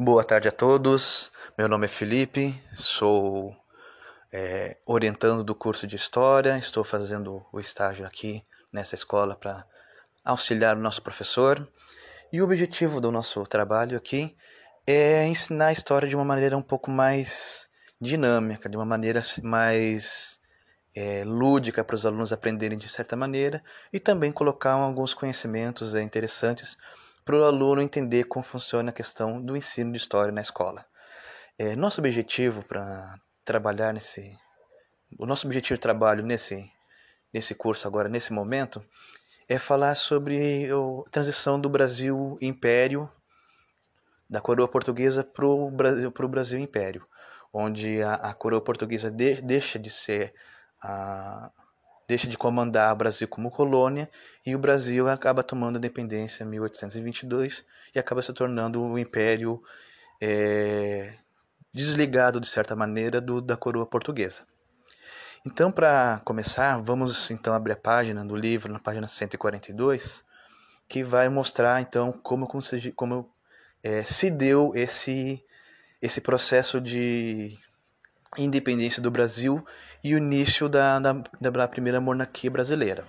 Boa tarde a todos. Meu nome é Felipe, sou é, orientando do curso de História. Estou fazendo o estágio aqui nessa escola para auxiliar o nosso professor. E o objetivo do nosso trabalho aqui é ensinar a história de uma maneira um pouco mais dinâmica, de uma maneira mais é, lúdica para os alunos aprenderem de certa maneira e também colocar alguns conhecimentos é, interessantes para o aluno entender como funciona a questão do ensino de história na escola. É, nosso objetivo para trabalhar nesse, o nosso objetivo de trabalho nesse nesse curso agora nesse momento é falar sobre a transição do Brasil Império da coroa portuguesa para o Brasil, pro Brasil Império, onde a, a coroa portuguesa de, deixa de ser a, deixa de comandar o Brasil como colônia e o Brasil acaba tomando a independência em 1822 e acaba se tornando um império é, desligado, de certa maneira, do, da coroa portuguesa. Então, para começar, vamos então abrir a página do livro, na página 142, que vai mostrar então como, como, se, como é, se deu esse, esse processo de independência do Brasil e o início da, da, da primeira monarquia brasileira.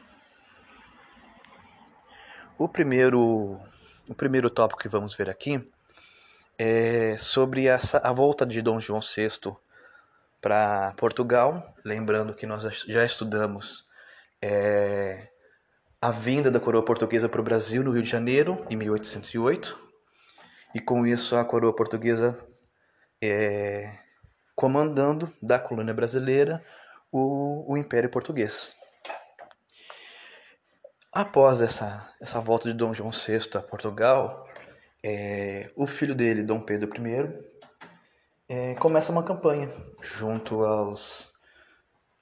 O primeiro, o primeiro tópico que vamos ver aqui é sobre essa, a volta de Dom João VI para Portugal. Lembrando que nós já estudamos é, a vinda da coroa portuguesa para o Brasil no Rio de Janeiro, em 1808. E com isso a coroa portuguesa é, comandando da colônia brasileira o, o Império Português. Após essa, essa volta de Dom João VI a Portugal, é, o filho dele, Dom Pedro I, é, começa uma campanha junto aos,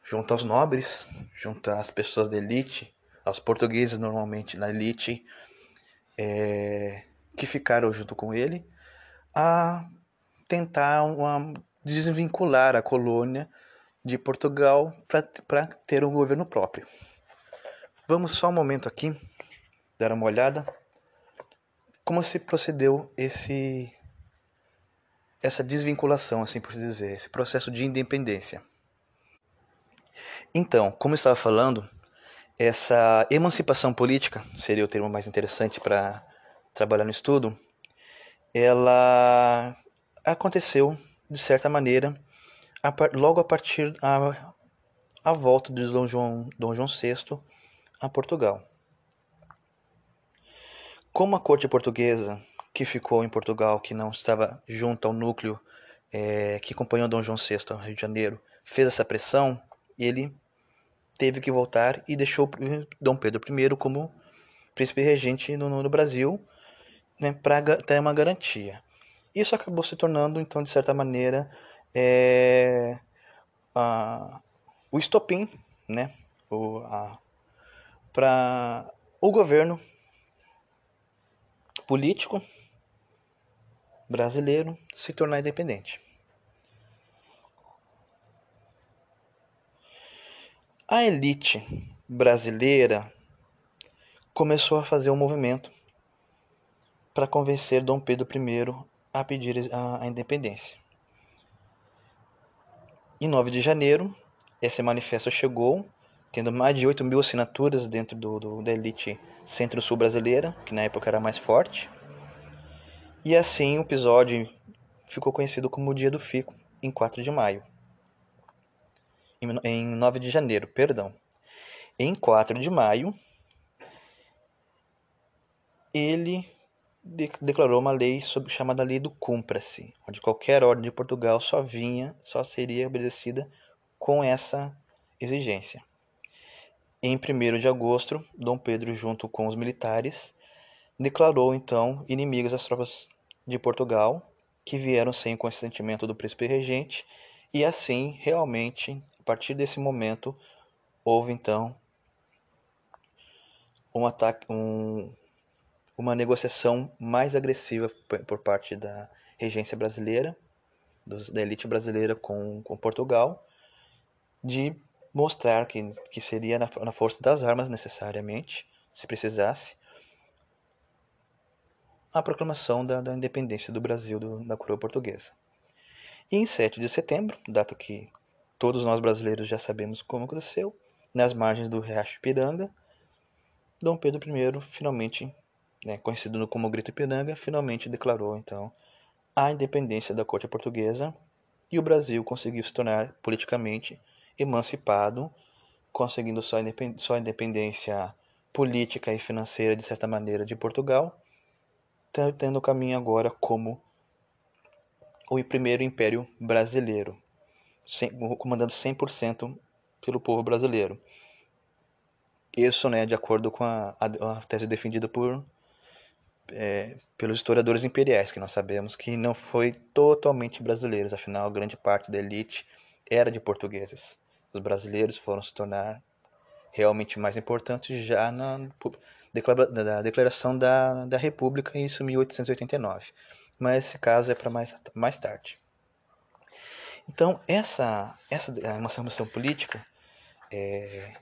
junto aos nobres, junto às pessoas da elite, aos portugueses normalmente na elite, é, que ficaram junto com ele, a tentar uma desvincular a colônia de Portugal para ter um governo próprio. Vamos só um momento aqui dar uma olhada como se procedeu esse essa desvinculação, assim por dizer, esse processo de independência. Então, como estava falando, essa emancipação política seria o termo mais interessante para trabalhar no estudo. Ela aconteceu de certa maneira, a, logo a partir a, a volta de Dom João, Dom João VI a Portugal. Como a corte portuguesa que ficou em Portugal, que não estava junto ao núcleo é, que acompanhou Dom João VI ao Rio de Janeiro, fez essa pressão, ele teve que voltar e deixou Dom Pedro I como príncipe regente no, no Brasil né, para ter uma garantia. Isso acabou se tornando, então, de certa maneira, é, a, o estopim né, para o governo político brasileiro se tornar independente. A elite brasileira começou a fazer um movimento para convencer Dom Pedro I a pedir a, a independência. Em 9 de janeiro, esse manifesto chegou, tendo mais de 8 mil assinaturas dentro do, do, da elite centro-sul brasileira, que na época era mais forte. E assim o episódio ficou conhecido como o Dia do Fico, em 4 de maio. Em, em 9 de janeiro, perdão. Em 4 de maio, ele declarou uma lei sobre, chamada Lei do Cumpra-se, onde qualquer ordem de Portugal só vinha, só seria obedecida com essa exigência. Em 1 de agosto, Dom Pedro, junto com os militares, declarou então inimigos as tropas de Portugal, que vieram sem o consentimento do príncipe regente, e assim, realmente, a partir desse momento, houve então um ataque, um, uma negociação mais agressiva por parte da regência brasileira, da elite brasileira com, com Portugal, de mostrar que, que seria na, na força das armas necessariamente, se precisasse, a proclamação da, da independência do Brasil do, da coroa portuguesa. E em 7 de setembro, data que todos nós brasileiros já sabemos como aconteceu, nas margens do Riacho Ipiranga, Dom Pedro I finalmente, né, conhecido como Grito Ipiranga, finalmente declarou então a independência da corte portuguesa e o Brasil conseguiu se tornar politicamente emancipado, conseguindo sua independência política e financeira, de certa maneira, de Portugal, tendo o caminho agora como o primeiro império brasileiro, comandando 100% pelo povo brasileiro. Isso, né, de acordo com a, a, a tese defendida por é, pelos historiadores imperiais, que nós sabemos que não foi totalmente brasileiros, afinal, grande parte da elite era de portugueses. Os brasileiros foram se tornar realmente mais importantes já na, na declaração da, da República, isso em 1889. Mas esse caso é para mais, mais tarde. Então, essa, essa emancipação política é,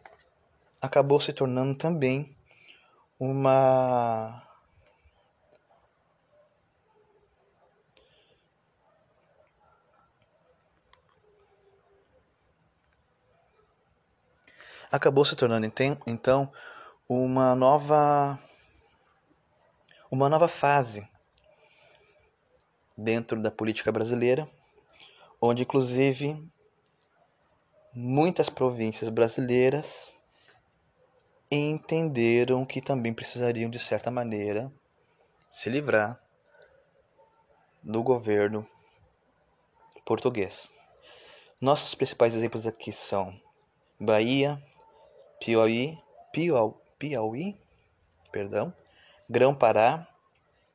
acabou se tornando também uma acabou se tornando então uma nova uma nova fase dentro da política brasileira, onde inclusive muitas províncias brasileiras entenderam que também precisariam, de certa maneira, se livrar do governo português. Nossos principais exemplos aqui são Bahia, Piauí, Piauí, Piauí perdão, Grão-Pará,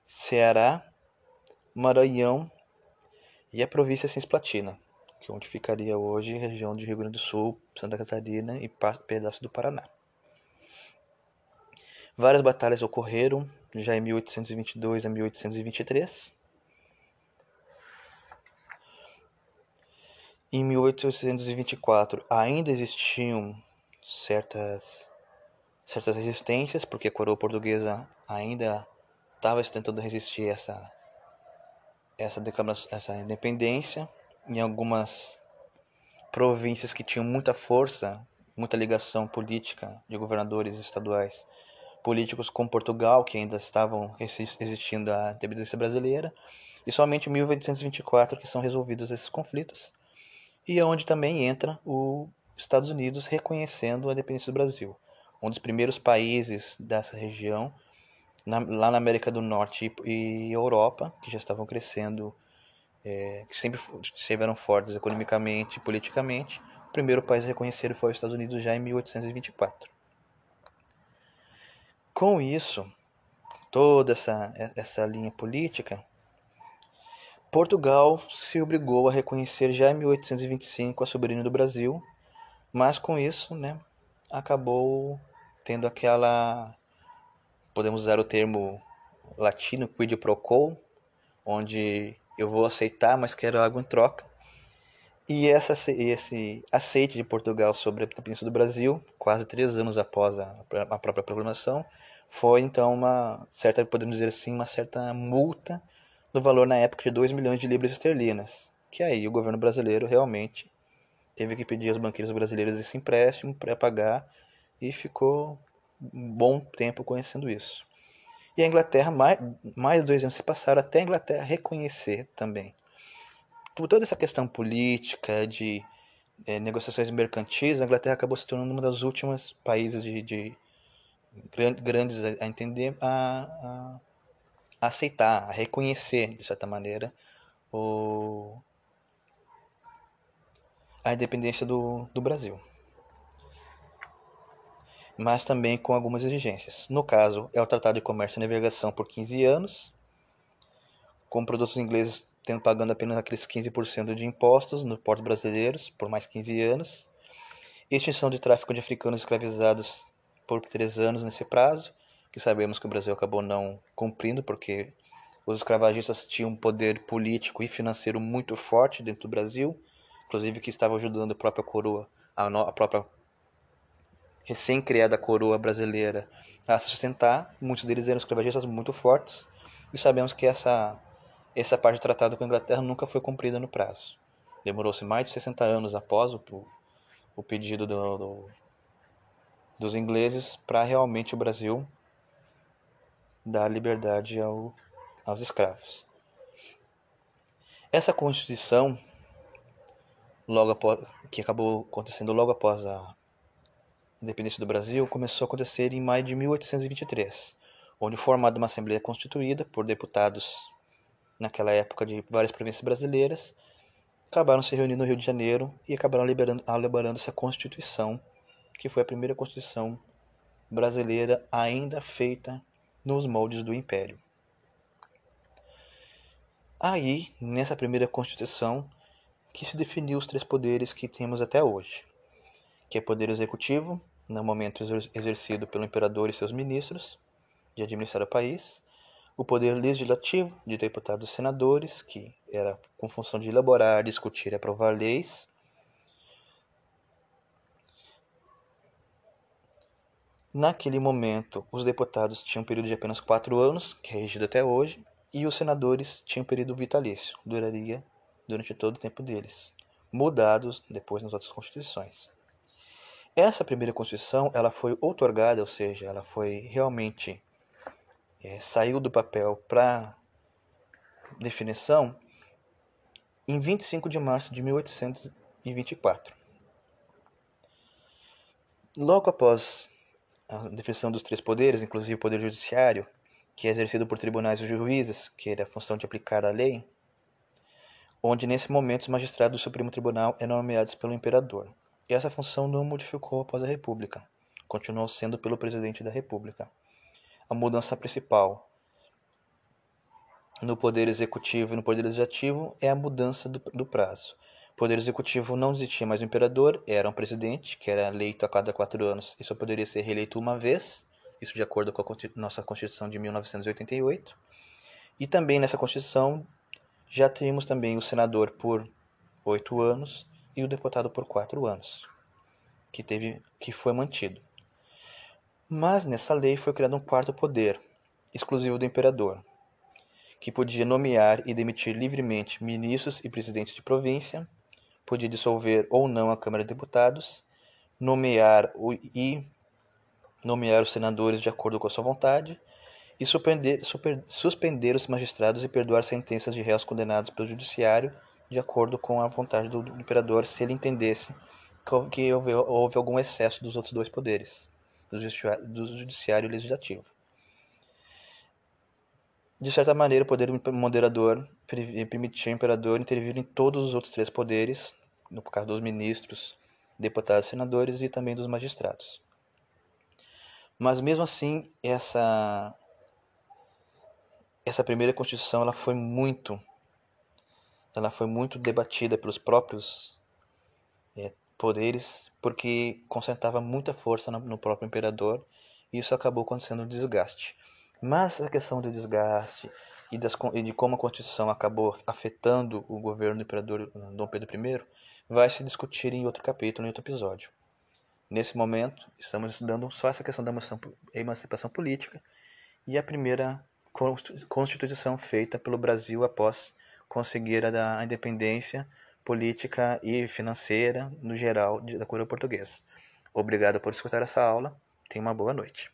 Ceará, Maranhão e a província Cisplatina, que é onde ficaria hoje a região de Rio Grande do Sul, Santa Catarina e pedaço do Paraná. Várias batalhas ocorreram já em 1822 a 1823. Em 1824 ainda existiam certas certas resistências, porque a coroa portuguesa ainda estava tentando resistir a essa essa declaração, essa independência. Em algumas províncias que tinham muita força, muita ligação política de governadores estaduais políticos com Portugal, que ainda estavam resistindo à independência brasileira, e somente em 1824 que são resolvidos esses conflitos, e é onde também entra os Estados Unidos reconhecendo a independência do Brasil, um dos primeiros países dessa região, na, lá na América do Norte e, e Europa, que já estavam crescendo, é, que sempre estiveram fortes economicamente e politicamente, o primeiro país a reconhecer foi os Estados Unidos já em 1824. Com isso, toda essa, essa linha política, Portugal se obrigou a reconhecer já em 1825 a soberania do Brasil, mas com isso, né, acabou tendo aquela, podemos usar o termo latino, quid pro quo, onde eu vou aceitar, mas quero algo em troca. E essa, esse aceite de Portugal sobre a independência do Brasil, quase três anos após a, a própria proclamação, foi então uma certa, podemos dizer assim, uma certa multa no valor na época de 2 milhões de libras esterlinas, que aí o governo brasileiro realmente teve que pedir aos banqueiros brasileiros esse empréstimo para pagar e ficou um bom tempo conhecendo isso. E a Inglaterra, mais, mais dois anos se passaram até a Inglaterra reconhecer também. Toda essa questão política, de é, negociações mercantis, a Inglaterra acabou se tornando uma das últimas países de, de grandes a entender, a, a aceitar, a reconhecer, de certa maneira, o, a independência do, do Brasil. Mas também com algumas exigências. No caso, é o Tratado de Comércio e Navegação por 15 anos, com produtos ingleses tendo pagando apenas aqueles 15% de impostos nos portos brasileiros por mais 15 anos, extinção de tráfico de africanos escravizados por três anos nesse prazo, que sabemos que o Brasil acabou não cumprindo, porque os escravagistas tinham um poder político e financeiro muito forte dentro do Brasil, inclusive que estavam ajudando a própria coroa, a, no, a própria recém-criada coroa brasileira a sustentar. Muitos deles eram escravagistas muito fortes, e sabemos que essa, essa parte do tratado com a Inglaterra nunca foi cumprida no prazo. Demorou-se mais de 60 anos após o, o pedido do, do, dos ingleses para realmente o Brasil dar liberdade ao, aos escravos. Essa Constituição, logo após, que acabou acontecendo logo após a independência do Brasil, começou a acontecer em maio de 1823, onde formada uma Assembleia Constituída por deputados naquela época de várias províncias brasileiras, acabaram se reunindo no Rio de Janeiro e acabaram liberando, elaborando essa Constituição, que foi a primeira Constituição brasileira ainda feita nos moldes do Império. Aí, nessa primeira Constituição, que se definiu os três poderes que temos até hoje, que é poder executivo, no momento exercido pelo imperador e seus ministros, de administrar o país, o poder legislativo, de deputados e senadores, que era com função de elaborar, discutir e aprovar leis, Naquele momento, os deputados tinham um período de apenas quatro anos, que é regido até hoje, e os senadores tinham período vitalício, duraria durante todo o tempo deles, mudados depois nas outras constituições. Essa primeira constituição, ela foi outorgada, ou seja, ela foi realmente é, saiu do papel para definição em 25 de março de 1824. Logo após a definição dos três poderes, inclusive o poder judiciário, que é exercido por tribunais e juízes, que era a função de aplicar a lei, onde nesse momento os magistrados do Supremo Tribunal eram nomeados pelo imperador. E essa função não modificou após a República, continuou sendo pelo presidente da República. A mudança principal no poder executivo e no poder legislativo é a mudança do, do prazo. O poder executivo não existia mais o imperador, era um presidente que era eleito a cada quatro anos e só poderia ser reeleito uma vez isso de acordo com a nossa Constituição de 1988. E também nessa Constituição já temos também o senador por oito anos e o deputado por quatro anos, que, teve, que foi mantido. Mas nessa lei foi criado um quarto poder, exclusivo do imperador, que podia nomear e demitir livremente ministros e presidentes de província, podia dissolver ou não a Câmara de Deputados, nomear e nomear os senadores de acordo com a sua vontade e suspender, super, suspender os magistrados e perdoar sentenças de réus condenados pelo judiciário de acordo com a vontade do, do imperador se ele entendesse que houve, houve, algum excesso dos outros dois poderes, do judiciário, do judiciário e legislativo. De certa maneira, o poder moderador permitia ao imperador intervir em todos os outros três poderes, no caso dos ministros, deputados senadores e também dos magistrados. Mas mesmo assim, essa essa primeira constituição ela foi muito ela foi muito debatida pelos próprios é, poderes porque concentrava muita força no, no próprio imperador e isso acabou acontecendo um desgaste. Mas a questão do desgaste e, das, e de como a Constituição acabou afetando o governo do imperador Dom Pedro I vai se discutir em outro capítulo, em outro episódio. Nesse momento, estamos estudando só essa questão da emancipação política e a primeira constituição feita pelo Brasil após conseguir a independência política e financeira no geral da coroa portuguesa. Obrigado por escutar essa aula. Tenha uma boa noite.